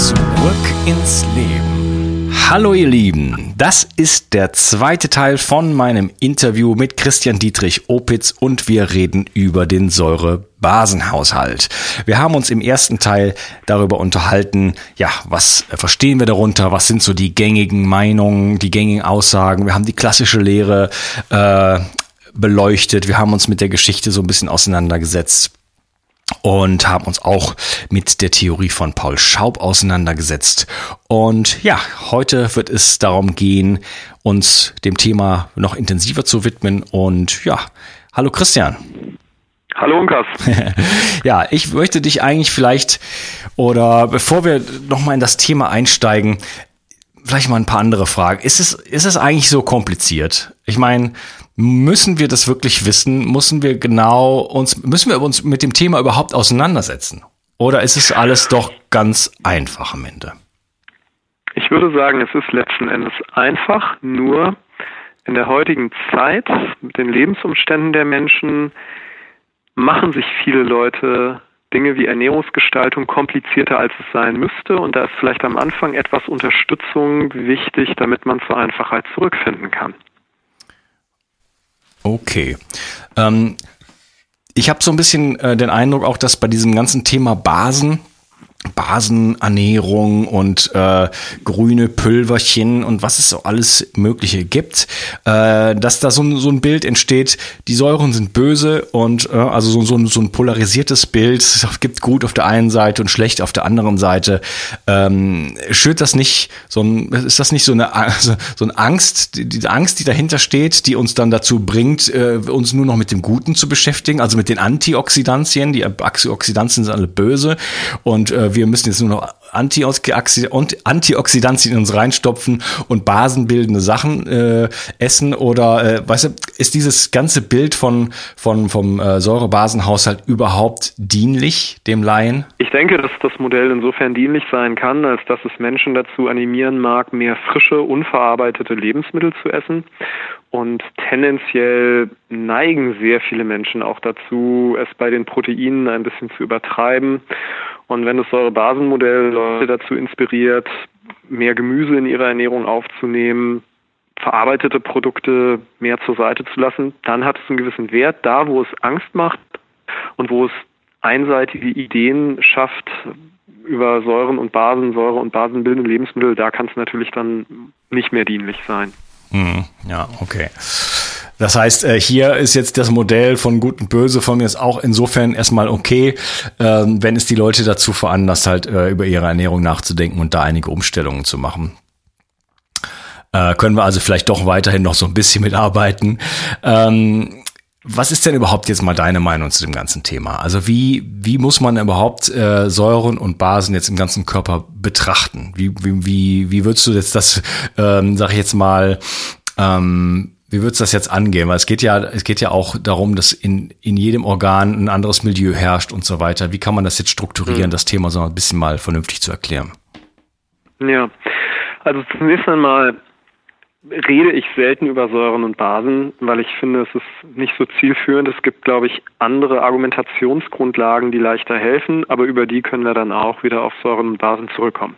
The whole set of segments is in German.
Zurück ins Leben. Hallo ihr Lieben, das ist der zweite Teil von meinem Interview mit Christian Dietrich Opitz und wir reden über den Säurebasenhaushalt. Wir haben uns im ersten Teil darüber unterhalten, ja, was verstehen wir darunter, was sind so die gängigen Meinungen, die gängigen Aussagen. Wir haben die klassische Lehre äh, beleuchtet, wir haben uns mit der Geschichte so ein bisschen auseinandergesetzt und haben uns auch mit der Theorie von Paul Schaub auseinandergesetzt. Und ja, heute wird es darum gehen, uns dem Thema noch intensiver zu widmen. Und ja, hallo Christian. Hallo Unkas. ja, ich möchte dich eigentlich vielleicht, oder bevor wir nochmal in das Thema einsteigen, vielleicht mal ein paar andere Fragen. Ist es, ist es eigentlich so kompliziert? Ich meine, müssen wir das wirklich wissen? Müssen wir genau uns, müssen wir uns mit dem Thema überhaupt auseinandersetzen? Oder ist es alles doch ganz einfach am Ende? Ich würde sagen, es ist letzten Endes einfach, nur in der heutigen Zeit mit den Lebensumständen der Menschen machen sich viele Leute Dinge wie Ernährungsgestaltung komplizierter, als es sein müsste. Und da ist vielleicht am Anfang etwas Unterstützung wichtig, damit man zur Einfachheit zurückfinden kann. Okay. Ähm, ich habe so ein bisschen äh, den Eindruck auch, dass bei diesem ganzen Thema Basen Basenernährung und äh, grüne Pülverchen und was es so alles Mögliche gibt, äh, dass da so, ein so ein Bild entsteht, die Säuren sind böse und äh, also so, so, so ein polarisiertes Bild, es gibt gut auf der einen Seite und schlecht auf der anderen Seite. Ähm, schürt das nicht so ein, ist das nicht so eine also so eine Angst, die, die Angst, die dahinter steht, die uns dann dazu bringt, äh, uns nur noch mit dem Guten zu beschäftigen, also mit den Antioxidantien, die Antioxidantien sind alle böse und äh, wir müssen jetzt nur noch Antioxidantien in uns reinstopfen und basenbildende Sachen äh, essen oder äh, weißt du, ist dieses ganze Bild von, von vom äh, Säurebasenhaushalt überhaupt dienlich dem Laien? Ich denke, dass das Modell insofern dienlich sein kann, als dass es Menschen dazu animieren mag, mehr frische, unverarbeitete Lebensmittel zu essen. Und tendenziell neigen sehr viele Menschen auch dazu, es bei den Proteinen ein bisschen zu übertreiben und wenn das Säurebasenmodell Leute dazu inspiriert, mehr Gemüse in ihrer Ernährung aufzunehmen, verarbeitete Produkte mehr zur Seite zu lassen, dann hat es einen gewissen Wert. Da, wo es Angst macht und wo es einseitige Ideen schafft über Säuren und Basen, Säure und basenbildende Lebensmittel, da kann es natürlich dann nicht mehr dienlich sein. Hm, ja, okay. Das heißt, äh, hier ist jetzt das Modell von Gut und Böse von mir ist auch insofern erstmal okay, ähm, wenn es die Leute dazu veranlasst, halt äh, über ihre Ernährung nachzudenken und da einige Umstellungen zu machen. Äh, können wir also vielleicht doch weiterhin noch so ein bisschen mitarbeiten. Ähm, was ist denn überhaupt jetzt mal deine Meinung zu dem ganzen Thema? Also wie, wie muss man überhaupt äh, Säuren und Basen jetzt im ganzen Körper betrachten? Wie, wie, wie, würdest du jetzt das, ähm, sag ich jetzt mal, ähm, wie würdest du das jetzt angehen? Weil es geht ja, es geht ja auch darum, dass in, in jedem Organ ein anderes Milieu herrscht und so weiter. Wie kann man das jetzt strukturieren, mhm. das Thema so ein bisschen mal vernünftig zu erklären? Ja, also zunächst einmal rede ich selten über Säuren und Basen, weil ich finde, es ist nicht so zielführend. Es gibt, glaube ich, andere Argumentationsgrundlagen, die leichter helfen, aber über die können wir dann auch wieder auf Säuren und Basen zurückkommen.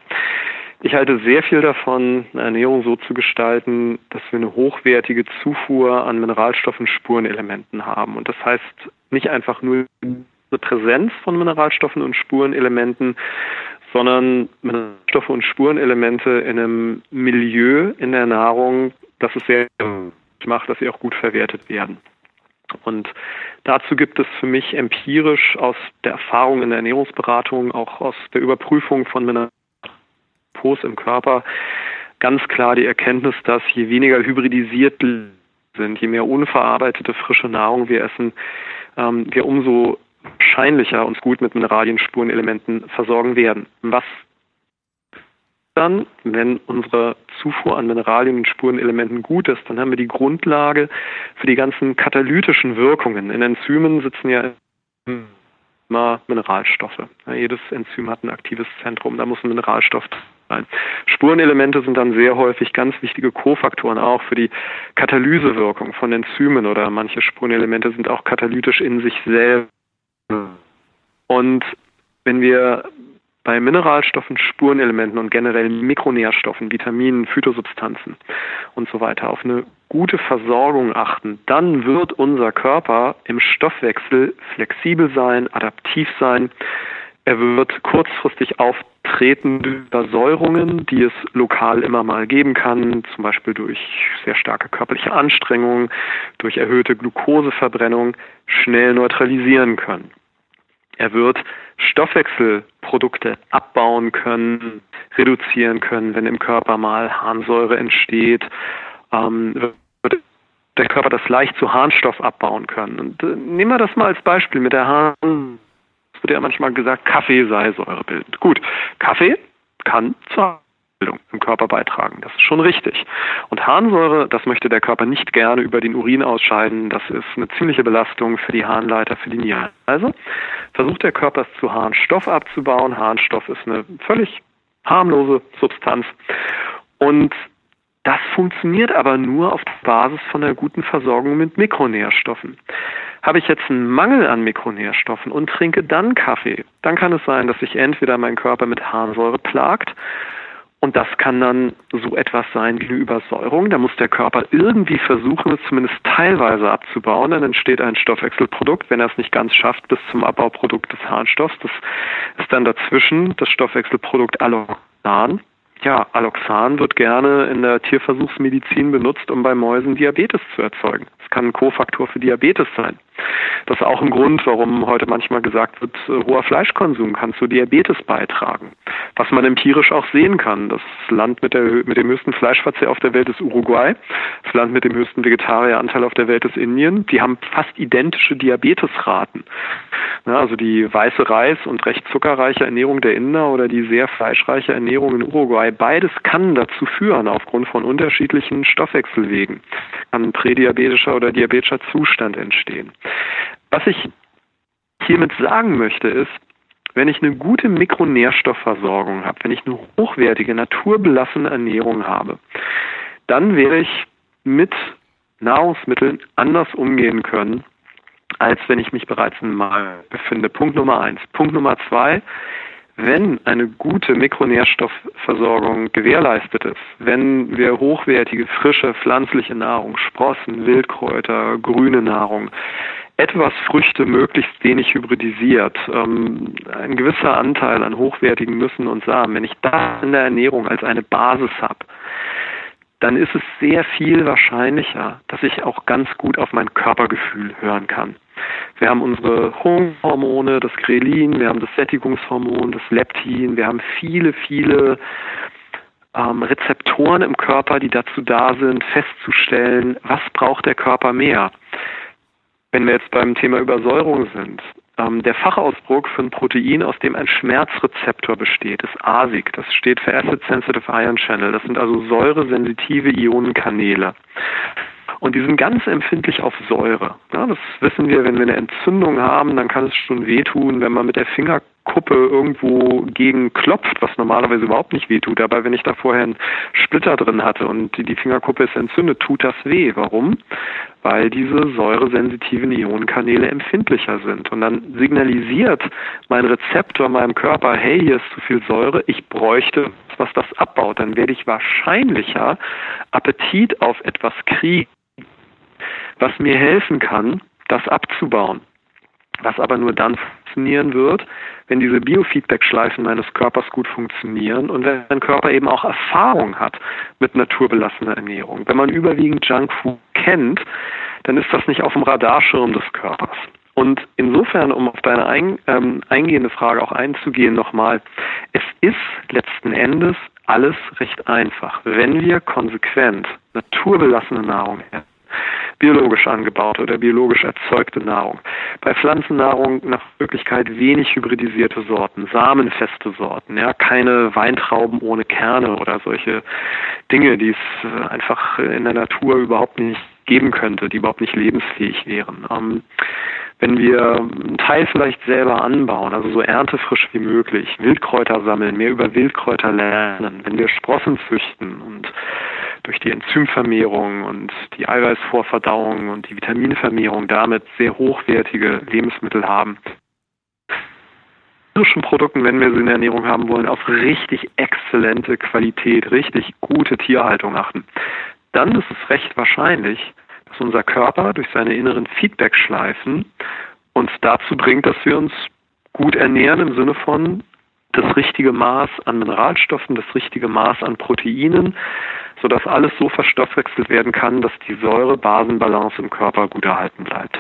Ich halte sehr viel davon, eine Ernährung so zu gestalten, dass wir eine hochwertige Zufuhr an Mineralstoffen, Spurenelementen haben. Und das heißt nicht einfach nur eine Präsenz von Mineralstoffen und Spurenelementen, sondern Mineralstoffe und Spurenelemente in einem Milieu in der Nahrung, das es sehr macht, dass sie auch gut verwertet werden. Und dazu gibt es für mich empirisch aus der Erfahrung in der Ernährungsberatung, auch aus der Überprüfung von Mineralstoffen, Depots im Körper ganz klar die Erkenntnis, dass je weniger hybridisiert sind, je mehr unverarbeitete frische Nahrung wir essen, ähm, wir umso wahrscheinlicher uns gut mit Mineralien, Spurenelementen versorgen werden. Was dann, wenn unsere Zufuhr an Mineralien und Spurenelementen gut ist, dann haben wir die Grundlage für die ganzen katalytischen Wirkungen. In Enzymen sitzen ja immer Mineralstoffe. Ja, jedes Enzym hat ein aktives Zentrum, da muss ein Mineralstoff sein. Spurenelemente sind dann sehr häufig ganz wichtige Kofaktoren auch für die Katalysewirkung von Enzymen oder manche Spurenelemente sind auch katalytisch in sich selbst. Und wenn wir bei Mineralstoffen, Spurenelementen und generell Mikronährstoffen, Vitaminen, Phytosubstanzen und so weiter auf eine gute Versorgung achten, dann wird unser Körper im Stoffwechsel flexibel sein, adaptiv sein. Er wird kurzfristig auftretende Übersäuerungen, die es lokal immer mal geben kann, zum Beispiel durch sehr starke körperliche Anstrengung, durch erhöhte Glukoseverbrennung, schnell neutralisieren können. Er wird Stoffwechselprodukte abbauen können, reduzieren können, wenn im Körper mal Harnsäure entsteht, ähm, wird der Körper das leicht zu Harnstoff abbauen können. Und äh, nehmen wir das mal als Beispiel mit der Harn. Es wird ja manchmal gesagt, Kaffee sei säurebildend. Gut, Kaffee kann zur Bildung im Körper beitragen. Das ist schon richtig. Und Harnsäure, das möchte der Körper nicht gerne über den Urin ausscheiden. Das ist eine ziemliche Belastung für die Harnleiter, für die Nieren. Also versucht der Körper es zu Harnstoff abzubauen. Harnstoff ist eine völlig harmlose Substanz. Und das funktioniert aber nur auf Basis von einer guten Versorgung mit Mikronährstoffen. Habe ich jetzt einen Mangel an Mikronährstoffen und trinke dann Kaffee, dann kann es sein, dass sich entweder mein Körper mit Harnsäure plagt und das kann dann so etwas sein wie eine Übersäuerung. Da muss der Körper irgendwie versuchen, es zumindest teilweise abzubauen. Dann entsteht ein Stoffwechselprodukt, wenn er es nicht ganz schafft, bis zum Abbauprodukt des Harnstoffs. Das ist dann dazwischen das Stoffwechselprodukt Alloxan. Ja, Alloxan wird gerne in der Tierversuchsmedizin benutzt, um bei Mäusen Diabetes zu erzeugen. Es kann ein Kofaktor für Diabetes sein. Das ist auch ein Grund, warum heute manchmal gesagt wird, äh, hoher Fleischkonsum kann zu Diabetes beitragen. Was man empirisch auch sehen kann. Das Land mit, der, mit dem höchsten Fleischverzehr auf der Welt ist Uruguay. Das Land mit dem höchsten Vegetarieranteil auf der Welt ist Indien. Die haben fast identische Diabetesraten. Ja, also die weiße Reis und recht zuckerreiche Ernährung der Inder oder die sehr fleischreiche Ernährung in Uruguay, beides kann dazu führen, aufgrund von unterschiedlichen Stoffwechselwegen, kann ein prädiabetischer oder diabetischer Zustand entstehen. Was ich hiermit sagen möchte, ist, wenn ich eine gute Mikronährstoffversorgung habe, wenn ich eine hochwertige, naturbelassene Ernährung habe, dann werde ich mit Nahrungsmitteln anders umgehen können, als wenn ich mich bereits im Mangel befinde. Punkt Nummer eins. Punkt Nummer zwei, wenn eine gute Mikronährstoffversorgung gewährleistet ist, wenn wir hochwertige, frische, pflanzliche Nahrung, Sprossen, Wildkräuter, grüne Nahrung, etwas Früchte möglichst wenig hybridisiert, ähm, ein gewisser Anteil an hochwertigen Nüssen und Samen, wenn ich das in der Ernährung als eine Basis habe, dann ist es sehr viel wahrscheinlicher, dass ich auch ganz gut auf mein Körpergefühl hören kann. Wir haben unsere Hungerhormone, das Grelin, wir haben das Sättigungshormon, das Leptin, wir haben viele, viele ähm, Rezeptoren im Körper, die dazu da sind, festzustellen, was braucht der Körper mehr. Wenn wir jetzt beim Thema Übersäuerung sind, ähm, der Fachausdruck für ein Protein, aus dem ein Schmerzrezeptor besteht, ist ASIC. Das steht für Acid Sensitive Ion Channel. Das sind also säuresensitive Ionenkanäle. Und die sind ganz empfindlich auf Säure. Ja, das wissen wir, wenn wir eine Entzündung haben, dann kann es schon wehtun, wenn man mit der Fingerkuppe irgendwo gegen klopft, was normalerweise überhaupt nicht wehtut. Aber wenn ich da vorher einen Splitter drin hatte und die Fingerkuppe ist entzündet, tut das weh. Warum? Weil diese säuresensitiven Ionenkanäle empfindlicher sind. Und dann signalisiert mein Rezeptor meinem Körper, hey, hier ist zu viel Säure, ich bräuchte was das abbaut. Dann werde ich wahrscheinlicher Appetit auf etwas kriegen was mir helfen kann, das abzubauen. Was aber nur dann funktionieren wird, wenn diese Biofeedback-Schleifen meines Körpers gut funktionieren und wenn mein Körper eben auch Erfahrung hat mit naturbelassener Ernährung. Wenn man überwiegend Junkfood kennt, dann ist das nicht auf dem Radarschirm des Körpers. Und insofern, um auf deine ein, ähm, eingehende Frage auch einzugehen nochmal, es ist letzten Endes alles recht einfach. Wenn wir konsequent naturbelassene Nahrung essen, biologisch angebaute oder biologisch erzeugte Nahrung. Bei Pflanzennahrung nach Möglichkeit wenig hybridisierte Sorten, samenfeste Sorten, ja, keine Weintrauben ohne Kerne oder solche Dinge, die es äh, einfach in der Natur überhaupt nicht geben könnte, die überhaupt nicht lebensfähig wären. Ähm, wenn wir einen Teil vielleicht selber anbauen, also so erntefrisch wie möglich, Wildkräuter sammeln, mehr über Wildkräuter lernen, wenn wir Sprossen züchten und durch die Enzymvermehrung und die Eiweißvorverdauung und die Vitaminvermehrung damit sehr hochwertige Lebensmittel haben, tierischen Produkten, wenn wir sie in der Ernährung haben wollen, auf richtig exzellente Qualität, richtig gute Tierhaltung achten, dann ist es recht wahrscheinlich, dass unser Körper durch seine inneren Feedback-Schleifen uns dazu bringt, dass wir uns gut ernähren im Sinne von das richtige Maß an Mineralstoffen, das richtige Maß an Proteinen, sodass alles so verstoffwechselt werden kann, dass die Säure-Basen-Balance im Körper gut erhalten bleibt.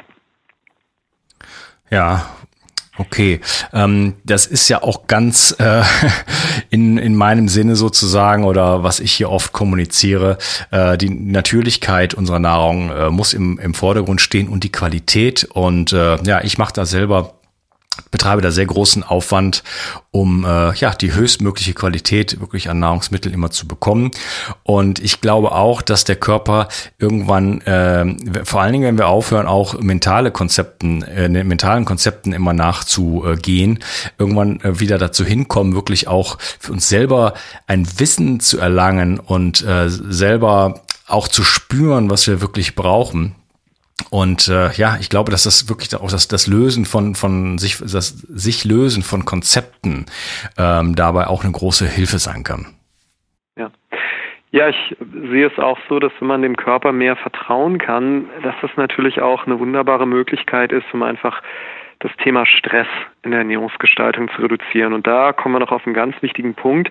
Ja, Okay, ähm, das ist ja auch ganz äh, in, in meinem Sinne sozusagen oder was ich hier oft kommuniziere. Äh, die Natürlichkeit unserer Nahrung äh, muss im, im Vordergrund stehen und die Qualität. Und äh, ja, ich mache da selber betreibe da sehr großen Aufwand, um äh, ja die höchstmögliche Qualität wirklich an Nahrungsmitteln immer zu bekommen. Und ich glaube auch, dass der Körper irgendwann, äh, vor allen Dingen, wenn wir aufhören, auch mentale Konzepten, äh, mentalen Konzepten immer nachzugehen, irgendwann äh, wieder dazu hinkommen, wirklich auch für uns selber ein Wissen zu erlangen und äh, selber auch zu spüren, was wir wirklich brauchen und äh, ja, ich glaube, dass das wirklich auch das, das Lösen von, von sich, das sich lösen von Konzepten ähm, dabei auch eine große Hilfe sein kann. Ja. Ja, ich sehe es auch so, dass wenn man dem Körper mehr vertrauen kann, dass das natürlich auch eine wunderbare Möglichkeit ist, um einfach das Thema Stress in der Ernährungsgestaltung zu reduzieren. Und da kommen wir noch auf einen ganz wichtigen Punkt.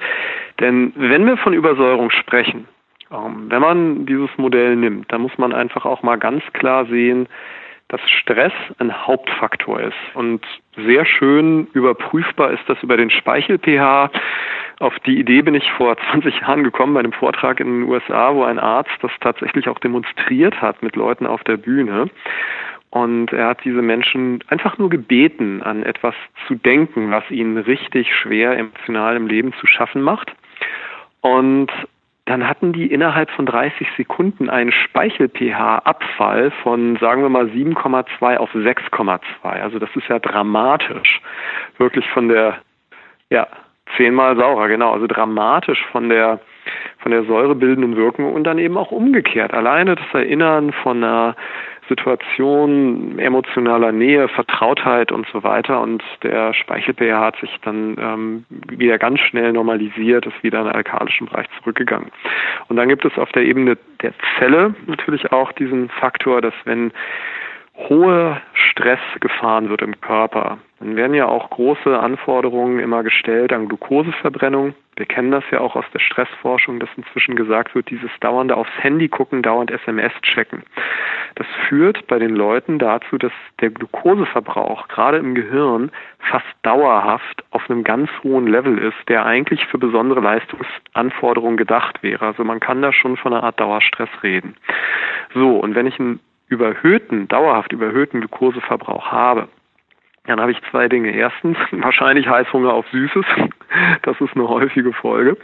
Denn wenn wir von Übersäuerung sprechen, wenn man dieses Modell nimmt, dann muss man einfach auch mal ganz klar sehen, dass Stress ein Hauptfaktor ist. Und sehr schön überprüfbar ist das über den Speichel-pH. Auf die Idee bin ich vor 20 Jahren gekommen bei einem Vortrag in den USA, wo ein Arzt das tatsächlich auch demonstriert hat mit Leuten auf der Bühne. Und er hat diese Menschen einfach nur gebeten, an etwas zu denken, was ihnen richtig schwer emotional im Leben zu schaffen macht. Und dann hatten die innerhalb von 30 Sekunden einen Speichel-pH-Abfall von, sagen wir mal, 7,2 auf 6,2. Also das ist ja dramatisch. Wirklich von der, ja, zehnmal saurer, genau. Also dramatisch von der, von der säurebildenden Wirkung und dann eben auch umgekehrt. Alleine das Erinnern von einer Situation emotionaler Nähe, Vertrautheit und so weiter. Und der Speichel-pH hat sich dann ähm, wieder ganz schnell normalisiert, ist wieder in den alkalischen Bereich zurückgegangen. Und dann gibt es auf der Ebene der Zelle natürlich auch diesen Faktor, dass wenn hohe Stress gefahren wird im Körper, dann werden ja auch große Anforderungen immer gestellt an Glukoseverbrennung. Wir kennen das ja auch aus der Stressforschung, dass inzwischen gesagt wird, dieses dauernde aufs Handy gucken, dauernd SMS checken. Das führt bei den Leuten dazu, dass der Glukoseverbrauch gerade im Gehirn fast dauerhaft auf einem ganz hohen Level ist, der eigentlich für besondere Leistungsanforderungen gedacht wäre. Also man kann da schon von einer Art Dauerstress reden. So, und wenn ich einen überhöhten, dauerhaft überhöhten Glukoseverbrauch habe, dann habe ich zwei Dinge. Erstens, wahrscheinlich Heißhunger auf Süßes. Das ist eine häufige Folge.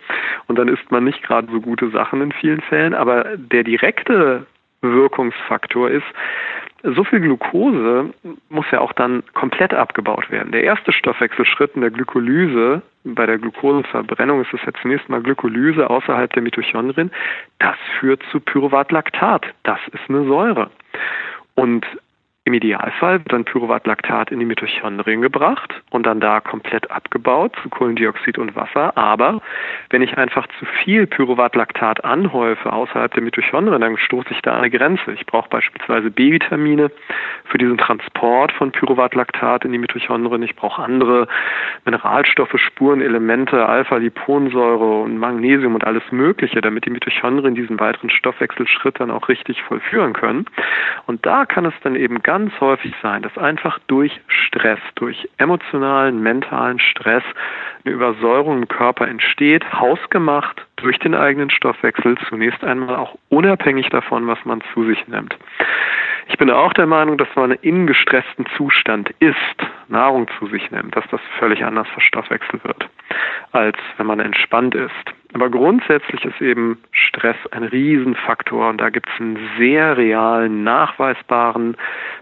Und dann isst man nicht gerade so gute Sachen in vielen Fällen. Aber der direkte Wirkungsfaktor ist, so viel Glucose muss ja auch dann komplett abgebaut werden. Der erste Stoffwechselschritt in der Glykolyse, bei der Glukoseverbrennung ist es ja zunächst mal Glykolyse außerhalb der Mitochondrien, das führt zu Pyruvatlaktat. Das ist eine Säure. Und im Idealfall wird dann Pyruvatlaktat in die Mitochondrien gebracht und dann da komplett abgebaut zu Kohlendioxid und Wasser. Aber wenn ich einfach zu viel Pyruvatlaktat anhäufe außerhalb der Mitochondrien, dann stoße ich da an eine Grenze. Ich brauche beispielsweise B-Vitamine für diesen Transport von Pyruvatlaktat in die Mitochondrien. Ich brauche andere Mineralstoffe, Spurenelemente, Alpha-Liponsäure und Magnesium und alles Mögliche, damit die Mitochondrien diesen weiteren Stoffwechselschritt dann auch richtig vollführen können. Und da kann es dann eben ganz ganz häufig sein, dass einfach durch Stress, durch emotionalen, mentalen Stress eine Übersäuerung im Körper entsteht, hausgemacht durch den eigenen Stoffwechsel zunächst einmal auch unabhängig davon, was man zu sich nimmt. Ich bin auch der Meinung, dass man in gestressten Zustand ist, Nahrung zu sich nimmt, dass das völlig anders verstoffwechselt wird, als wenn man entspannt ist. Aber grundsätzlich ist eben Stress ein Riesenfaktor und da gibt es einen sehr realen, nachweisbaren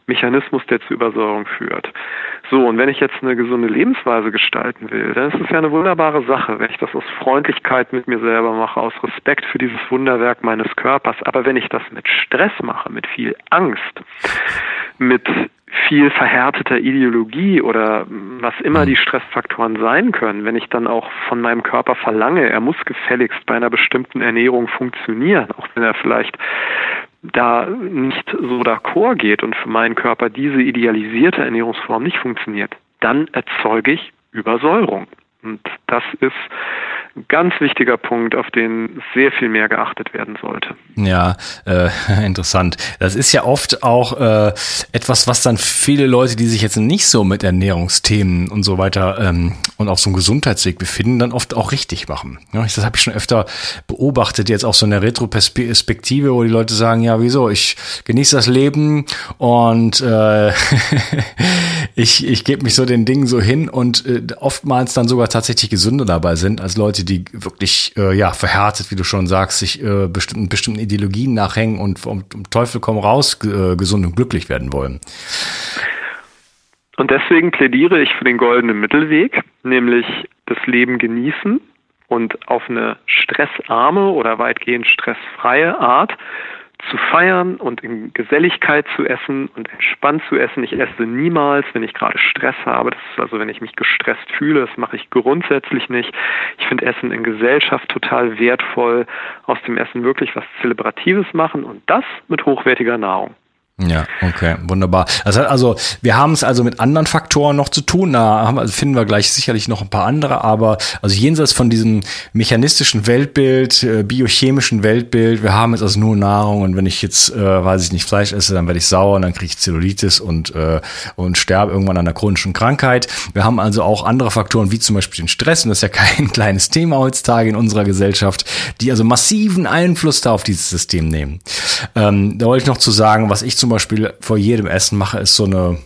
Mechanismus, der zur Übersäuerung führt. So, und wenn ich jetzt eine gesunde Lebensweise gestalten will, dann ist es ja eine wunderbare Sache, wenn ich das aus Freundlichkeit mit mir selber mache, aus Respekt für dieses Wunderwerk meines Körpers. Aber wenn ich das mit Stress mache, mit viel Angst, mit viel verhärteter Ideologie oder was immer hm. die Stressfaktoren sein können, wenn ich dann auch von meinem Körper verlange, er muss gefälligst bei einer bestimmten Ernährung funktionieren, auch wenn er vielleicht da nicht so d'accord geht und für meinen Körper diese idealisierte Ernährungsform nicht funktioniert, dann erzeuge ich Übersäuerung. Und das ist ganz wichtiger Punkt, auf den sehr viel mehr geachtet werden sollte. Ja, äh, interessant. Das ist ja oft auch äh, etwas, was dann viele Leute, die sich jetzt nicht so mit Ernährungsthemen und so weiter ähm, und auf so einem Gesundheitsweg befinden, dann oft auch richtig machen. Ja, das habe ich schon öfter beobachtet, jetzt auch so in der Retroperspektive, wo die Leute sagen, ja, wieso, ich genieße das Leben und äh, ich, ich gebe mich so den Dingen so hin und äh, oftmals dann sogar tatsächlich gesünder dabei sind als Leute, die wirklich äh, ja verhärtet, wie du schon sagst, sich äh, bestimmten bestimmten Ideologien nachhängen und vom Teufel komm raus äh, gesund und glücklich werden wollen. Und deswegen plädiere ich für den goldenen Mittelweg, nämlich das Leben genießen und auf eine stressarme oder weitgehend stressfreie Art zu feiern und in Geselligkeit zu essen und entspannt zu essen. Ich esse niemals, wenn ich gerade Stress habe. Das ist also, wenn ich mich gestresst fühle. Das mache ich grundsätzlich nicht. Ich finde Essen in Gesellschaft total wertvoll. Aus dem Essen wirklich was Zelebratives machen und das mit hochwertiger Nahrung. Ja, okay, wunderbar. Also, also wir haben es also mit anderen Faktoren noch zu tun. Da haben, also finden wir gleich sicherlich noch ein paar andere, aber also jenseits von diesem mechanistischen Weltbild, äh, biochemischen Weltbild, wir haben jetzt also nur Nahrung und wenn ich jetzt, äh, weiß ich nicht, Fleisch esse, dann werde ich sauer und dann kriege ich Zellulitis und, äh, und sterbe irgendwann an einer chronischen Krankheit. Wir haben also auch andere Faktoren, wie zum Beispiel den Stress, und das ist ja kein kleines Thema heutzutage in unserer Gesellschaft, die also massiven Einfluss da auf dieses System nehmen. Ähm, da wollte ich noch zu sagen, was ich zum Beispiel vor jedem Essen mache, ist so eine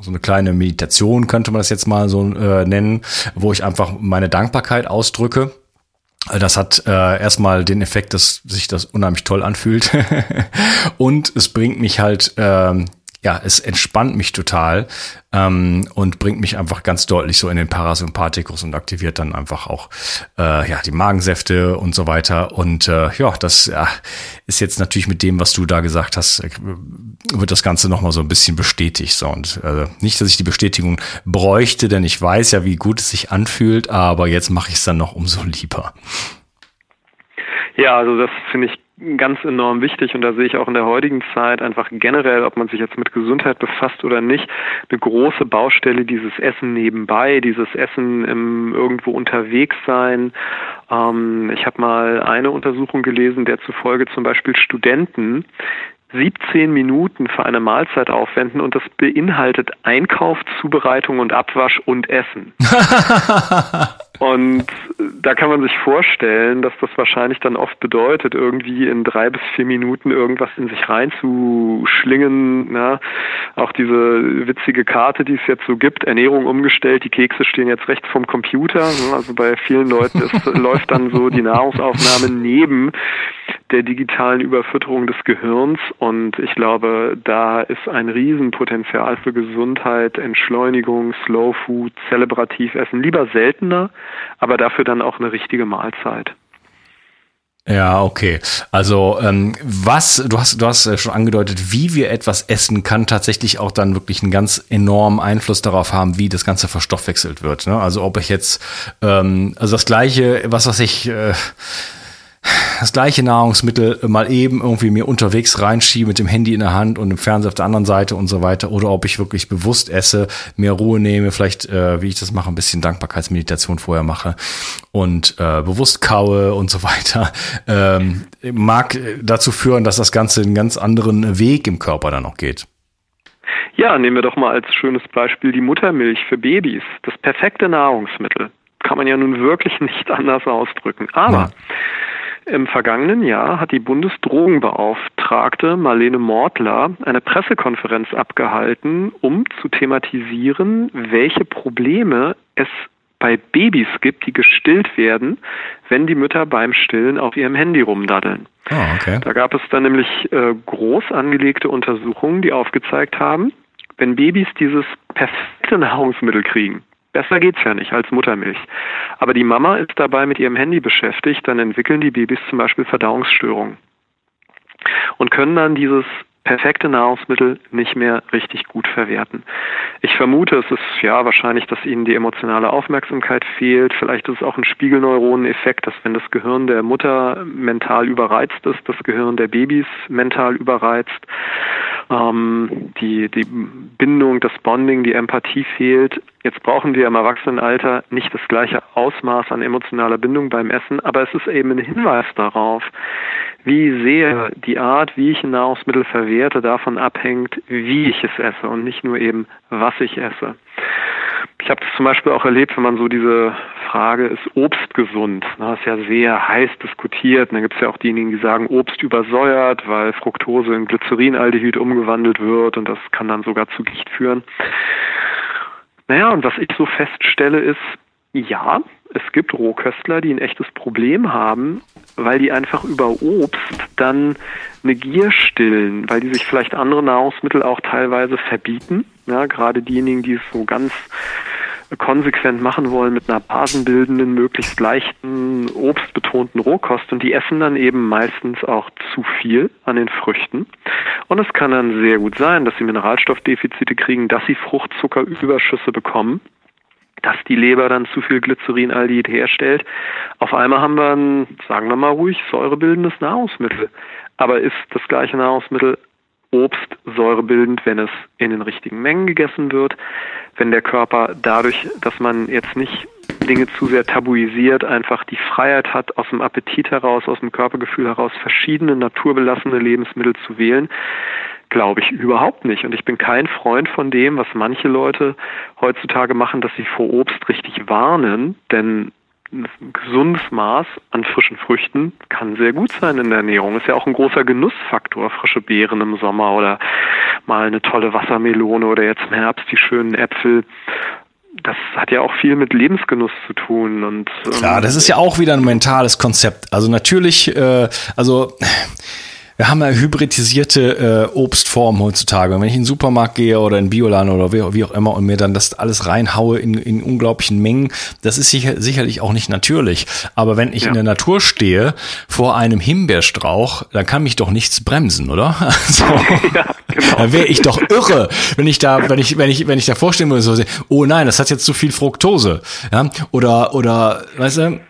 so eine kleine Meditation, könnte man das jetzt mal so äh, nennen, wo ich einfach meine Dankbarkeit ausdrücke. Das hat äh, erstmal den Effekt, dass sich das unheimlich toll anfühlt. und es bringt mich halt ähm, ja, es entspannt mich total ähm, und bringt mich einfach ganz deutlich so in den Parasympathikus und aktiviert dann einfach auch äh, ja die Magensäfte und so weiter. Und äh, ja, das ja, ist jetzt natürlich mit dem, was du da gesagt hast, äh, wird das Ganze nochmal so ein bisschen bestätigt. So. Und äh, nicht, dass ich die Bestätigung bräuchte, denn ich weiß ja, wie gut es sich anfühlt, aber jetzt mache ich es dann noch umso lieber. Ja, also das finde ich ganz enorm wichtig und da sehe ich auch in der heutigen Zeit einfach generell, ob man sich jetzt mit Gesundheit befasst oder nicht, eine große Baustelle dieses Essen nebenbei, dieses Essen im irgendwo unterwegs sein. Ähm, ich habe mal eine Untersuchung gelesen, der zufolge zum Beispiel Studenten 17 Minuten für eine Mahlzeit aufwenden und das beinhaltet Einkauf, Zubereitung und Abwasch und Essen. und da kann man sich vorstellen, dass das wahrscheinlich dann oft bedeutet, irgendwie in drei bis vier Minuten irgendwas in sich reinzuschlingen. Ja. Auch diese witzige Karte, die es jetzt so gibt, Ernährung umgestellt, die Kekse stehen jetzt rechts vom Computer. Also bei vielen Leuten ist, läuft dann so die Nahrungsaufnahme neben der digitalen Überfütterung des Gehirns. Und ich glaube, da ist ein Riesenpotenzial für Gesundheit, Entschleunigung, Slow Food, zelebrativ essen. Lieber seltener, aber dafür dann auch eine richtige Mahlzeit. Ja, okay. Also ähm, was, du hast, du hast schon angedeutet, wie wir etwas essen, kann tatsächlich auch dann wirklich einen ganz enormen Einfluss darauf haben, wie das Ganze verstoffwechselt wird. Ne? Also ob ich jetzt, ähm, also das gleiche, was was ich äh, das gleiche Nahrungsmittel mal eben irgendwie mir unterwegs reinschiebe mit dem Handy in der Hand und dem Fernseher auf der anderen Seite und so weiter oder ob ich wirklich bewusst esse, mehr Ruhe nehme, vielleicht, äh, wie ich das mache, ein bisschen Dankbarkeitsmeditation vorher mache und äh, bewusst kaue und so weiter, ähm, mag dazu führen, dass das Ganze einen ganz anderen Weg im Körper dann noch geht. Ja, nehmen wir doch mal als schönes Beispiel die Muttermilch für Babys. Das perfekte Nahrungsmittel. Kann man ja nun wirklich nicht anders ausdrücken. Aber ja Im vergangenen Jahr hat die Bundesdrogenbeauftragte Marlene Mortler eine Pressekonferenz abgehalten, um zu thematisieren, welche Probleme es bei Babys gibt, die gestillt werden, wenn die Mütter beim Stillen auf ihrem Handy rumdaddeln. Oh, okay. Da gab es dann nämlich äh, groß angelegte Untersuchungen, die aufgezeigt haben, wenn Babys dieses perfekte Nahrungsmittel kriegen, Besser geht's ja nicht als Muttermilch. Aber die Mama ist dabei mit ihrem Handy beschäftigt, dann entwickeln die Babys zum Beispiel Verdauungsstörungen und können dann dieses perfekte Nahrungsmittel nicht mehr richtig gut verwerten. Ich vermute, es ist ja wahrscheinlich, dass ihnen die emotionale Aufmerksamkeit fehlt. Vielleicht ist es auch ein Spiegelneuroneneffekt, dass wenn das Gehirn der Mutter mental überreizt ist, das Gehirn der Babys mental überreizt, ähm, die, die Bindung, das Bonding, die Empathie fehlt. Jetzt brauchen wir im Erwachsenenalter nicht das gleiche Ausmaß an emotionaler Bindung beim Essen, aber es ist eben ein Hinweis darauf, wie sehr die Art, wie ich ein Nahrungsmittel verwerte, davon abhängt, wie ich es esse und nicht nur eben, was ich esse. Ich habe das zum Beispiel auch erlebt, wenn man so diese Frage, ist Obst gesund? Das ist ja sehr heiß diskutiert. Und dann gibt es ja auch diejenigen, die sagen, Obst übersäuert, weil Fructose in Glycerinaldehyd umgewandelt wird und das kann dann sogar zu Gicht führen. Naja, und was ich so feststelle ist, ja, es gibt Rohköstler, die ein echtes Problem haben, weil die einfach über Obst dann eine Gier stillen, weil die sich vielleicht andere Nahrungsmittel auch teilweise verbieten. Ja, gerade diejenigen, die es so ganz konsequent machen wollen mit einer basenbildenden, möglichst leichten, obstbetonten Rohkost und die essen dann eben meistens auch zu viel an den Früchten. Und es kann dann sehr gut sein, dass sie Mineralstoffdefizite kriegen, dass sie Fruchtzuckerüberschüsse bekommen dass die Leber dann zu viel Glycerinaldehyd herstellt. Auf einmal haben wir ein, sagen wir mal ruhig, säurebildendes Nahrungsmittel. Aber ist das gleiche Nahrungsmittel Obst säurebildend, wenn es in den richtigen Mengen gegessen wird, wenn der Körper dadurch, dass man jetzt nicht Dinge zu sehr tabuisiert, einfach die Freiheit hat, aus dem Appetit heraus, aus dem Körpergefühl heraus verschiedene naturbelassene Lebensmittel zu wählen, Glaube ich überhaupt nicht. Und ich bin kein Freund von dem, was manche Leute heutzutage machen, dass sie vor Obst richtig warnen, denn ein gesundes Maß an frischen Früchten kann sehr gut sein in der Ernährung. Ist ja auch ein großer Genussfaktor, frische Beeren im Sommer oder mal eine tolle Wassermelone oder jetzt im Herbst die schönen Äpfel. Das hat ja auch viel mit Lebensgenuss zu tun und klar, das ist ja auch wieder ein mentales Konzept. Also natürlich, äh, also wir haben ja hybridisierte äh, Obstformen heutzutage. Und wenn ich in den Supermarkt gehe oder in Bioladen oder wie, wie, auch immer und mir dann das alles reinhaue in, in unglaublichen Mengen, das ist sicher, sicherlich auch nicht natürlich. Aber wenn ich ja. in der Natur stehe vor einem Himbeerstrauch, dann kann mich doch nichts bremsen, oder? Also, ja, genau. Dann wäre ich doch irre, wenn ich da, wenn ich, wenn ich, wenn ich da vorstellen würde, so, oh nein, das hat jetzt zu viel Fructose. Ja? Oder, oder, weißt du,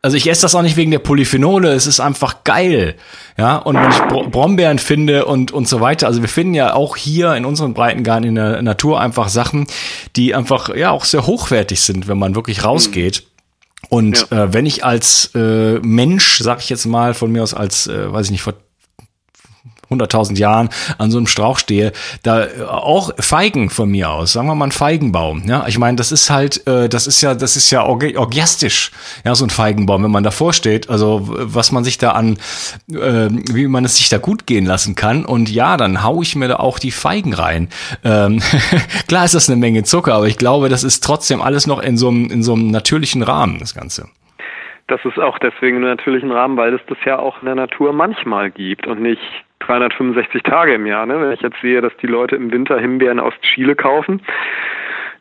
also ich esse das auch nicht wegen der Polyphenole, es ist einfach geil. Ja, und wenn ich Brombeeren finde und, und so weiter, also wir finden ja auch hier in unseren Breitengarten in der Natur einfach Sachen, die einfach ja auch sehr hochwertig sind, wenn man wirklich rausgeht. Und ja. äh, wenn ich als äh, Mensch, sag ich jetzt mal von mir aus als, äh, weiß ich nicht, vor 100.000 Jahren an so einem Strauch stehe, da äh, auch Feigen von mir aus, sagen wir mal ein Feigenbaum. Ja, ich meine, das ist halt, äh, das ist ja, das ist ja orgiastisch, ja, so ein Feigenbaum, wenn man davor steht. Also was man sich da an, äh, wie man es sich da gut gehen lassen kann. Und ja, dann hau ich mir da auch die Feigen rein. Ähm, klar ist das eine Menge Zucker, aber ich glaube, das ist trotzdem alles noch in so einem, in so einem natürlichen Rahmen, das Ganze. Das ist auch deswegen einen natürlichen Rahmen, weil es das ja auch in der Natur manchmal gibt und nicht 365 Tage im Jahr. Ne? Wenn ich jetzt sehe, dass die Leute im Winter Himbeeren aus Chile kaufen,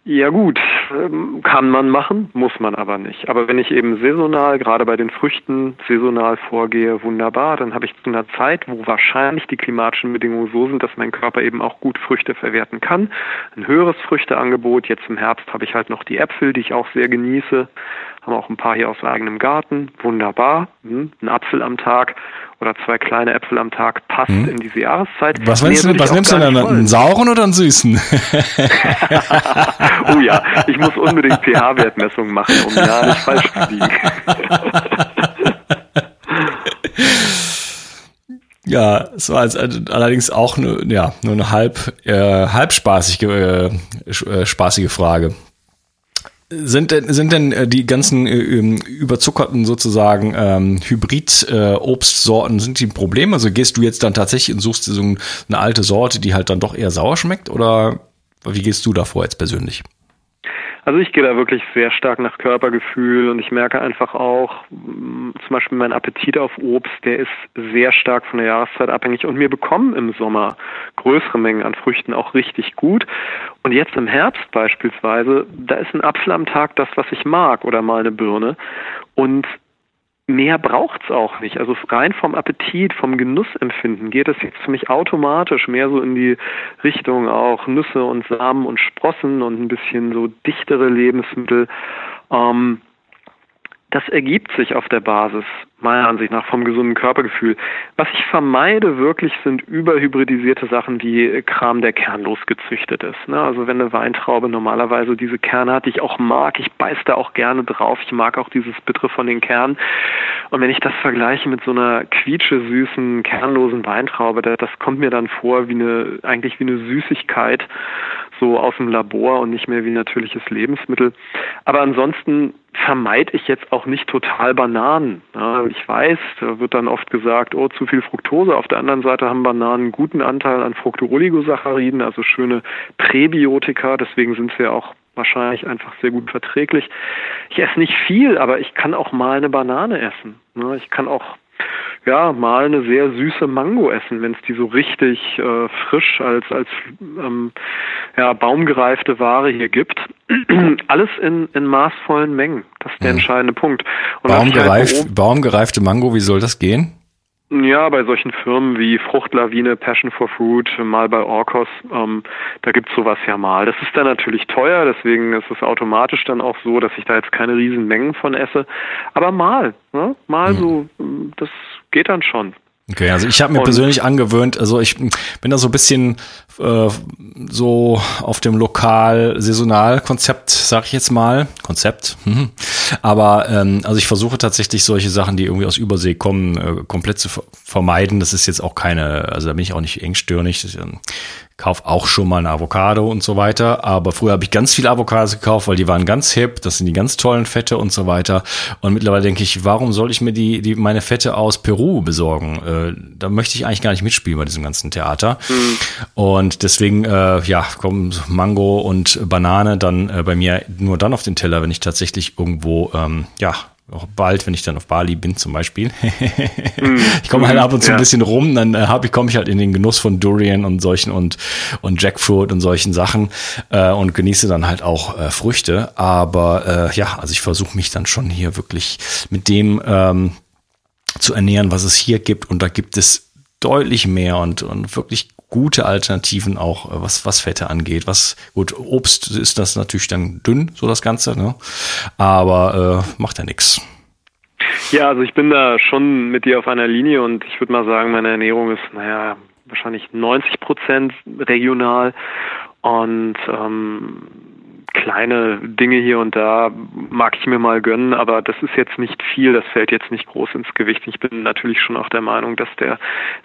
ja gut, ähm, kann man machen, muss man aber nicht. Aber wenn ich eben saisonal, gerade bei den Früchten, saisonal vorgehe, wunderbar, dann habe ich zu einer Zeit, wo wahrscheinlich die klimatischen Bedingungen so sind, dass mein Körper eben auch gut Früchte verwerten kann. Ein höheres Früchteangebot. Jetzt im Herbst habe ich halt noch die Äpfel, die ich auch sehr genieße. Haben auch ein paar hier aus eigenem Garten. Wunderbar. Hm, ein Apfel am Tag oder zwei kleine Äpfel am Tag passt hm. in diese Jahreszeit. Was, nimmst du, was nimmst du denn? Einen sauren oder einen süßen? oh ja, ich muss unbedingt pH-Wertmessungen machen, um ja nicht falsch zu liegen. Ja, es war allerdings auch nur, ja, nur eine halb, äh, halb spaßig, äh, äh, spaßige Frage. Sind denn, sind denn äh, die ganzen äh, ähm, überzuckerten sozusagen ähm, Hybrid-Obstsorten, äh, sind die ein Problem? Also gehst du jetzt dann tatsächlich und suchst so eine alte Sorte, die halt dann doch eher sauer schmeckt? Oder wie gehst du davor jetzt persönlich? Also ich gehe da wirklich sehr stark nach Körpergefühl und ich merke einfach auch, mm, zum Beispiel mein Appetit auf Obst, der ist sehr stark von der Jahreszeit abhängig und wir bekommen im Sommer größere Mengen an Früchten auch richtig gut. Und jetzt im Herbst beispielsweise, da ist ein Apfel am Tag das, was ich mag oder mal eine Birne. Und mehr braucht's auch nicht. Also rein vom Appetit, vom Genussempfinden geht es jetzt für mich automatisch mehr so in die Richtung auch Nüsse und Samen und Sprossen und ein bisschen so dichtere Lebensmittel. Ähm, das ergibt sich auf der Basis, meiner Ansicht nach, vom gesunden Körpergefühl. Was ich vermeide wirklich sind überhybridisierte Sachen wie Kram, der kernlos gezüchtet ist. Ne? Also wenn eine Weintraube normalerweise diese Kerne hat, die ich auch mag, ich beiß da auch gerne drauf, ich mag auch dieses Bittere von den Kernen. Und wenn ich das vergleiche mit so einer quietsche süßen, kernlosen Weintraube, das kommt mir dann vor wie eine, eigentlich wie eine Süßigkeit, so aus dem Labor und nicht mehr wie natürliches Lebensmittel. Aber ansonsten vermeide ich jetzt auch nicht total Bananen. Ja, ich weiß, da wird dann oft gesagt, oh, zu viel Fructose. Auf der anderen Seite haben Bananen einen guten Anteil an Fructooligosachariden, also schöne Präbiotika. Deswegen sind sie ja auch wahrscheinlich einfach sehr gut verträglich. Ich esse nicht viel, aber ich kann auch mal eine Banane essen. Ich kann auch ja, mal eine sehr süße Mango essen, wenn es die so richtig äh, frisch als, als ähm, ja, baumgereifte Ware hier gibt. Alles in, in maßvollen Mengen. Das ist der mhm. entscheidende Punkt. Und Baumgereif, halt baumgereifte Mango, wie soll das gehen? Ja, bei solchen Firmen wie Fruchtlawine, Passion for Fruit, mal bei Orcos, ähm, da gibt's sowas ja mal. Das ist dann natürlich teuer, deswegen ist es automatisch dann auch so, dass ich da jetzt keine riesen Mengen von esse. Aber mal, ne? mal mhm. so, das geht dann schon. Okay, also ich habe mir und, persönlich angewöhnt, also ich bin da so ein bisschen äh, so auf dem lokal-saisonal-Konzept, sag ich jetzt mal, Konzept. Mhm. Aber ähm, also ich versuche tatsächlich solche Sachen, die irgendwie aus Übersee kommen, äh, komplett zu vermeiden. Das ist jetzt auch keine, also da bin ich auch nicht engstirnig. Das ist, ähm, kauf auch schon mal eine Avocado und so weiter. Aber früher habe ich ganz viele Avocados gekauft, weil die waren ganz hip. Das sind die ganz tollen Fette und so weiter. Und mittlerweile denke ich, warum soll ich mir die, die meine Fette aus Peru besorgen? Äh, da möchte ich eigentlich gar nicht mitspielen bei diesem ganzen Theater. Mhm. Und deswegen, äh, ja, kommen Mango und Banane dann äh, bei mir nur dann auf den Teller, wenn ich tatsächlich irgendwo, ähm, ja, auch bald, wenn ich dann auf Bali bin zum Beispiel. Ich komme halt ab und zu ja. ein bisschen rum, dann äh, hab ich komme ich halt in den Genuss von Durian und solchen und und Jackfruit und solchen Sachen äh, und genieße dann halt auch äh, Früchte. Aber äh, ja, also ich versuche mich dann schon hier wirklich mit dem ähm, zu ernähren, was es hier gibt. Und da gibt es deutlich mehr und, und wirklich gute Alternativen auch, äh, was, was Fette angeht. Was, gut, Obst ist das natürlich dann dünn, so das Ganze, ne? Aber äh, macht ja nichts. Ja, also ich bin da schon mit dir auf einer Linie und ich würde mal sagen, meine Ernährung ist, naja, wahrscheinlich 90 Prozent regional und ähm, kleine Dinge hier und da mag ich mir mal gönnen, aber das ist jetzt nicht viel, das fällt jetzt nicht groß ins Gewicht. Ich bin natürlich schon auch der Meinung, dass der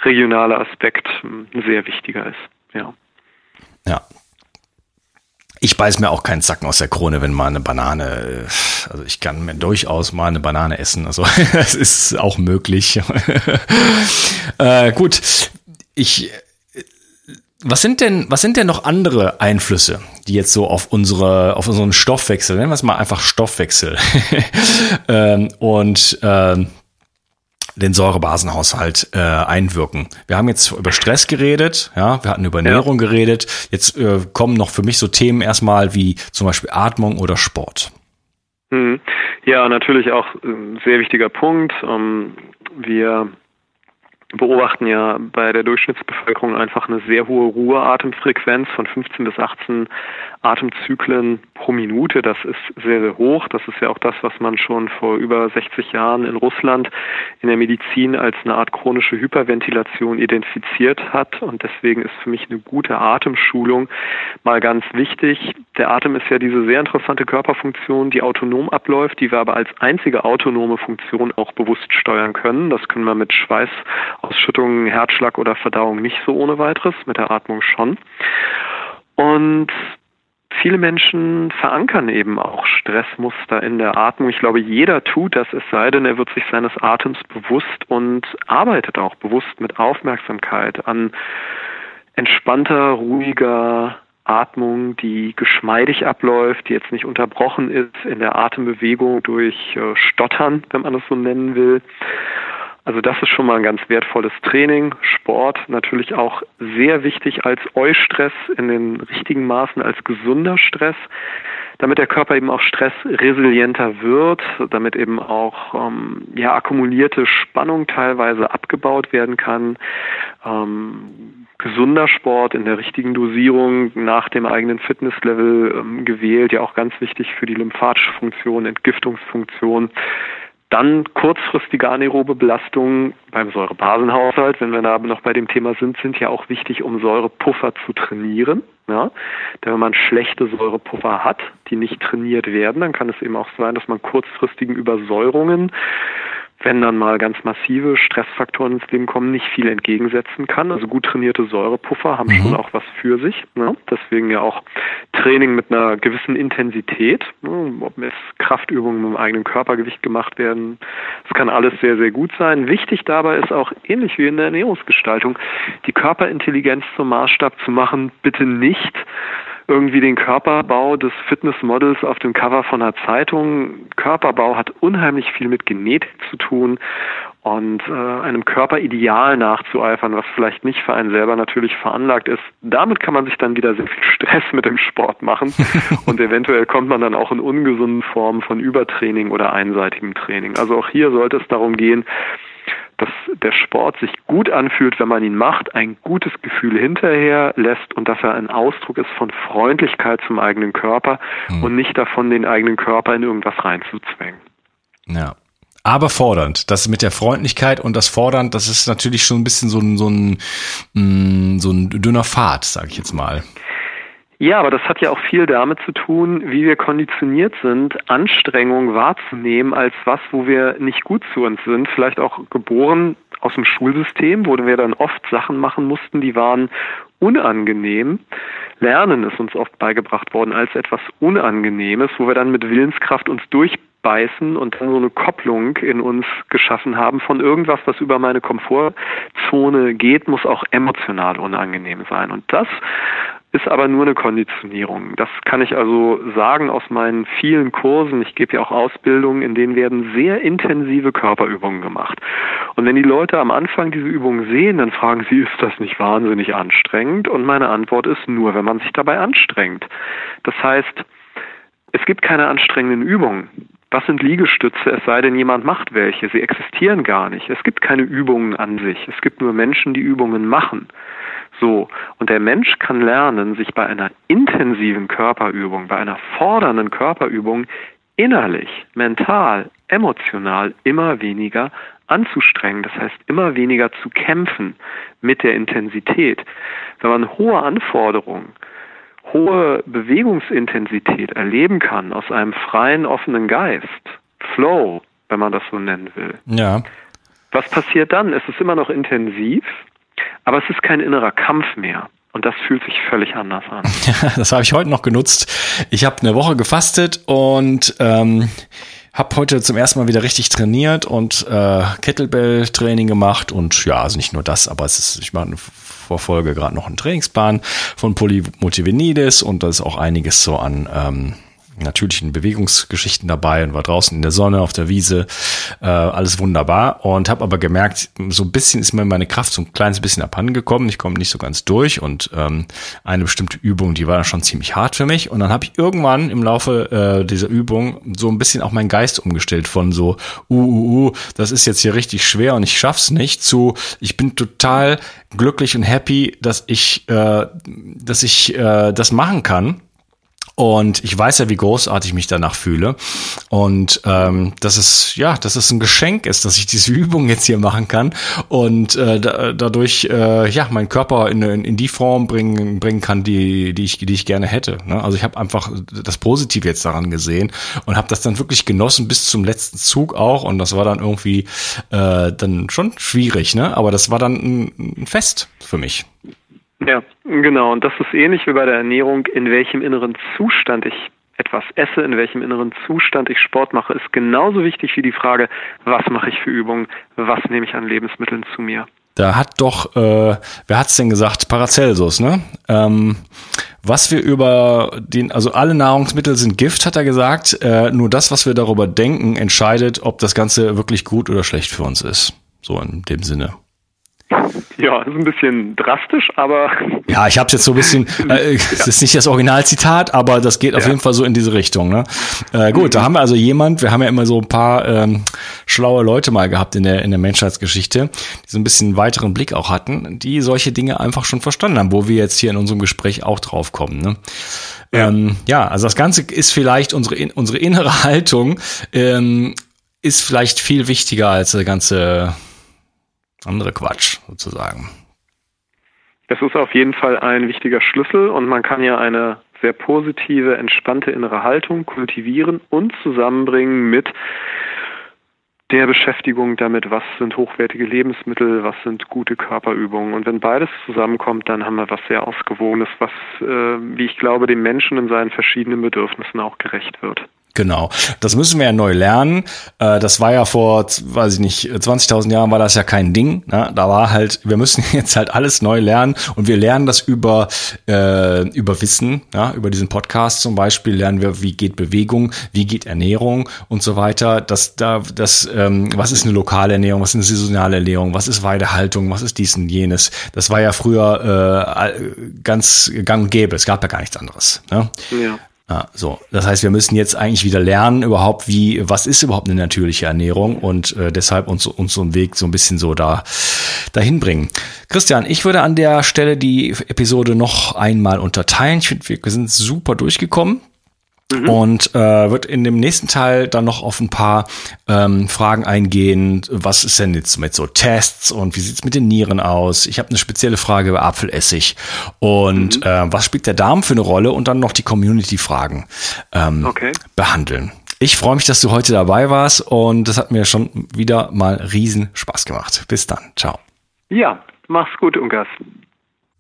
regionale Aspekt ein sehr wichtiger ist. Ja. Ja, ich beiß mir auch keinen Zacken aus der Krone, wenn mal eine Banane, also ich kann mir durchaus mal eine Banane essen, also das ist auch möglich. äh, gut, ich was sind denn, was sind denn noch andere Einflüsse, die jetzt so auf unsere, auf unseren Stoffwechsel, nennen wir es mal einfach Stoffwechsel ähm, und ähm, den Säurebasenhaushalt äh, einwirken. Wir haben jetzt über Stress geredet, ja, wir hatten über Ernährung ja. geredet. Jetzt äh, kommen noch für mich so Themen erstmal wie zum Beispiel Atmung oder Sport. Hm. Ja, natürlich auch ein sehr wichtiger Punkt. Ähm, wir beobachten ja bei der Durchschnittsbevölkerung einfach eine sehr hohe Ruheatemfrequenz von 15 bis 18 Atemzyklen pro Minute. Das ist sehr, sehr hoch. Das ist ja auch das, was man schon vor über 60 Jahren in Russland in der Medizin als eine Art chronische Hyperventilation identifiziert hat. Und deswegen ist für mich eine gute Atemschulung mal ganz wichtig. Der Atem ist ja diese sehr interessante Körperfunktion, die autonom abläuft, die wir aber als einzige autonome Funktion auch bewusst steuern können. Das können wir mit Schweißausschüttungen, Herzschlag oder Verdauung nicht so ohne weiteres, mit der Atmung schon. Und viele Menschen verankern eben auch Stressmuster in der Atmung. Ich glaube, jeder tut das, es sei denn, er wird sich seines Atems bewusst und arbeitet auch bewusst mit Aufmerksamkeit an entspannter, ruhiger Atmung, die geschmeidig abläuft, die jetzt nicht unterbrochen ist in der Atembewegung durch äh, Stottern, wenn man das so nennen will. Also das ist schon mal ein ganz wertvolles Training. Sport natürlich auch sehr wichtig als Eustress in den richtigen Maßen, als gesunder Stress, damit der Körper eben auch stressresilienter wird, damit eben auch ähm, ja, akkumulierte Spannung teilweise abgebaut werden kann. Ähm, gesunder Sport in der richtigen Dosierung nach dem eigenen Fitnesslevel ähm, gewählt, ja auch ganz wichtig für die lymphatische Funktion, Entgiftungsfunktion. Dann kurzfristige anaerobe Belastungen beim Säurebasenhaushalt, wenn wir da noch bei dem Thema sind, sind ja auch wichtig, um Säurepuffer zu trainieren. Ja? Denn wenn man schlechte Säurepuffer hat, die nicht trainiert werden, dann kann es eben auch sein, dass man kurzfristigen Übersäuerungen wenn dann mal ganz massive Stressfaktoren ins Leben kommen, nicht viel entgegensetzen kann. Also gut trainierte Säurepuffer haben mhm. schon auch was für sich. Ne? Deswegen ja auch Training mit einer gewissen Intensität, ne? ob jetzt Kraftübungen mit dem eigenen Körpergewicht gemacht werden. Das kann alles sehr, sehr gut sein. Wichtig dabei ist auch, ähnlich wie in der Ernährungsgestaltung, die Körperintelligenz zum Maßstab zu machen, bitte nicht irgendwie den Körperbau des Fitnessmodels auf dem Cover von einer Zeitung. Körperbau hat unheimlich viel mit Genetik zu tun und äh, einem Körperideal nachzueifern, was vielleicht nicht für einen selber natürlich veranlagt ist. Damit kann man sich dann wieder sehr viel Stress mit dem Sport machen und eventuell kommt man dann auch in ungesunden Formen von Übertraining oder einseitigem Training. Also auch hier sollte es darum gehen, dass der Sport sich gut anfühlt, wenn man ihn macht, ein gutes Gefühl hinterher lässt und dass er ein Ausdruck ist von Freundlichkeit zum eigenen Körper hm. und nicht davon, den eigenen Körper in irgendwas reinzuzwängen. Ja. Aber fordernd. Das mit der Freundlichkeit und das Fordernd, das ist natürlich schon ein bisschen so ein, so ein, mm, so ein dünner Pfad, sage ich jetzt mal. Ja, aber das hat ja auch viel damit zu tun, wie wir konditioniert sind, Anstrengung wahrzunehmen als was, wo wir nicht gut zu uns sind. Vielleicht auch geboren aus dem Schulsystem, wo wir dann oft Sachen machen mussten, die waren unangenehm. Lernen ist uns oft beigebracht worden als etwas Unangenehmes, wo wir dann mit Willenskraft uns durchbeißen und dann so eine Kopplung in uns geschaffen haben von irgendwas, was über meine Komfortzone geht, muss auch emotional unangenehm sein. Und das ist aber nur eine Konditionierung. Das kann ich also sagen aus meinen vielen Kursen. Ich gebe ja auch Ausbildungen, in denen werden sehr intensive Körperübungen gemacht. Und wenn die Leute am Anfang diese Übungen sehen, dann fragen sie, ist das nicht wahnsinnig anstrengend? Und meine Antwort ist nur, wenn man sich dabei anstrengt. Das heißt, es gibt keine anstrengenden Übungen. Was sind Liegestütze, es sei denn, jemand macht welche? Sie existieren gar nicht. Es gibt keine Übungen an sich. Es gibt nur Menschen, die Übungen machen. So, und der Mensch kann lernen, sich bei einer intensiven Körperübung, bei einer fordernden Körperübung innerlich, mental, emotional immer weniger anzustrengen, das heißt immer weniger zu kämpfen mit der Intensität. Wenn man hohe Anforderungen, hohe Bewegungsintensität erleben kann aus einem freien, offenen Geist, Flow, wenn man das so nennen will. Ja. Was passiert dann? Es ist immer noch intensiv, aber es ist kein innerer Kampf mehr. Und das fühlt sich völlig anders an. das habe ich heute noch genutzt. Ich habe eine Woche gefastet und ähm, habe heute zum ersten Mal wieder richtig trainiert und äh, Kettlebell-Training gemacht. Und ja, also nicht nur das, aber es ist, ich mache eine Vorfolge gerade noch einen Trainingsplan von Polymotivenidis und da ist auch einiges so an ähm, natürlichen Bewegungsgeschichten dabei und war draußen in der Sonne auf der Wiese, äh, alles wunderbar. Und habe aber gemerkt, so ein bisschen ist mir meine Kraft so ein kleines bisschen abhanden gekommen, ich komme nicht so ganz durch und ähm, eine bestimmte Übung, die war schon ziemlich hart für mich. Und dann habe ich irgendwann im Laufe äh, dieser Übung so ein bisschen auch meinen Geist umgestellt von so, uh, uh, uh, das ist jetzt hier richtig schwer und ich schaff's nicht zu, ich bin total glücklich und happy, dass ich, äh, dass ich äh, das machen kann und ich weiß ja, wie großartig ich mich danach fühle. Und ähm, dass es, ja, dass es ein Geschenk ist, dass ich diese Übung jetzt hier machen kann und äh, da, dadurch äh, ja meinen Körper in, in, in die Form bringen, bringen kann, die, die, ich, die ich gerne hätte. Ne? Also ich habe einfach das Positive jetzt daran gesehen und habe das dann wirklich genossen bis zum letzten Zug auch. Und das war dann irgendwie äh, dann schon schwierig, ne? Aber das war dann ein, ein Fest für mich. Ja, genau. Und das ist ähnlich wie bei der Ernährung, in welchem inneren Zustand ich etwas esse, in welchem inneren Zustand ich Sport mache, ist genauso wichtig wie die Frage, was mache ich für Übungen, was nehme ich an Lebensmitteln zu mir. Da hat doch, äh, wer hat's denn gesagt? Paracelsus, ne? Ähm, was wir über den, also alle Nahrungsmittel sind Gift, hat er gesagt. Äh, nur das, was wir darüber denken, entscheidet, ob das Ganze wirklich gut oder schlecht für uns ist. So in dem Sinne. Ja, ist ein bisschen drastisch, aber. Ja, ich habe es jetzt so ein bisschen, äh, das ist nicht das Originalzitat, aber das geht auf ja. jeden Fall so in diese Richtung. Ne? Äh, gut, mhm. da haben wir also jemand, wir haben ja immer so ein paar ähm, schlaue Leute mal gehabt in der, in der Menschheitsgeschichte, die so ein bisschen weiteren Blick auch hatten, die solche Dinge einfach schon verstanden haben, wo wir jetzt hier in unserem Gespräch auch drauf kommen. Ne? Ja. Ähm, ja, also das Ganze ist vielleicht unsere, unsere innere Haltung, ähm, ist vielleicht viel wichtiger als der ganze andere Quatsch sozusagen. Das ist auf jeden Fall ein wichtiger Schlüssel und man kann ja eine sehr positive, entspannte innere Haltung kultivieren und zusammenbringen mit der Beschäftigung damit, was sind hochwertige Lebensmittel, was sind gute Körperübungen. Und wenn beides zusammenkommt, dann haben wir was sehr Ausgewogenes, was, äh, wie ich glaube, dem Menschen in seinen verschiedenen Bedürfnissen auch gerecht wird. Genau, das müssen wir ja neu lernen. Äh, das war ja vor, weiß ich nicht, 20.000 Jahren war das ja kein Ding. Ne? Da war halt, wir müssen jetzt halt alles neu lernen und wir lernen das über äh, über Wissen, über diesen Podcast zum Beispiel lernen wir, wie geht Bewegung, wie geht Ernährung und so weiter. Das da, das, ähm, was ist eine lokale Ernährung, was ist eine saisonale Ernährung, was ist Weidehaltung, was ist dies und jenes. Das war ja früher äh, ganz gang und gäbe. Es gab ja gar nichts anderes. Ne? Ja. Ja, so. Das heißt, wir müssen jetzt eigentlich wieder lernen, überhaupt, wie, was ist überhaupt eine natürliche Ernährung und äh, deshalb uns, uns so einen Weg so ein bisschen so da dahin bringen. Christian, ich würde an der Stelle die Episode noch einmal unterteilen. Ich finde, wir sind super durchgekommen. Mhm. Und äh, wird in dem nächsten Teil dann noch auf ein paar ähm, Fragen eingehen. Was ist denn jetzt mit so Tests und wie sieht's mit den Nieren aus? Ich habe eine spezielle Frage über Apfelessig und mhm. äh, was spielt der Darm für eine Rolle? Und dann noch die Community-Fragen ähm, okay. behandeln. Ich freue mich, dass du heute dabei warst und das hat mir schon wieder mal riesen Spaß gemacht. Bis dann. Ciao. Ja, mach's gut, Ungas.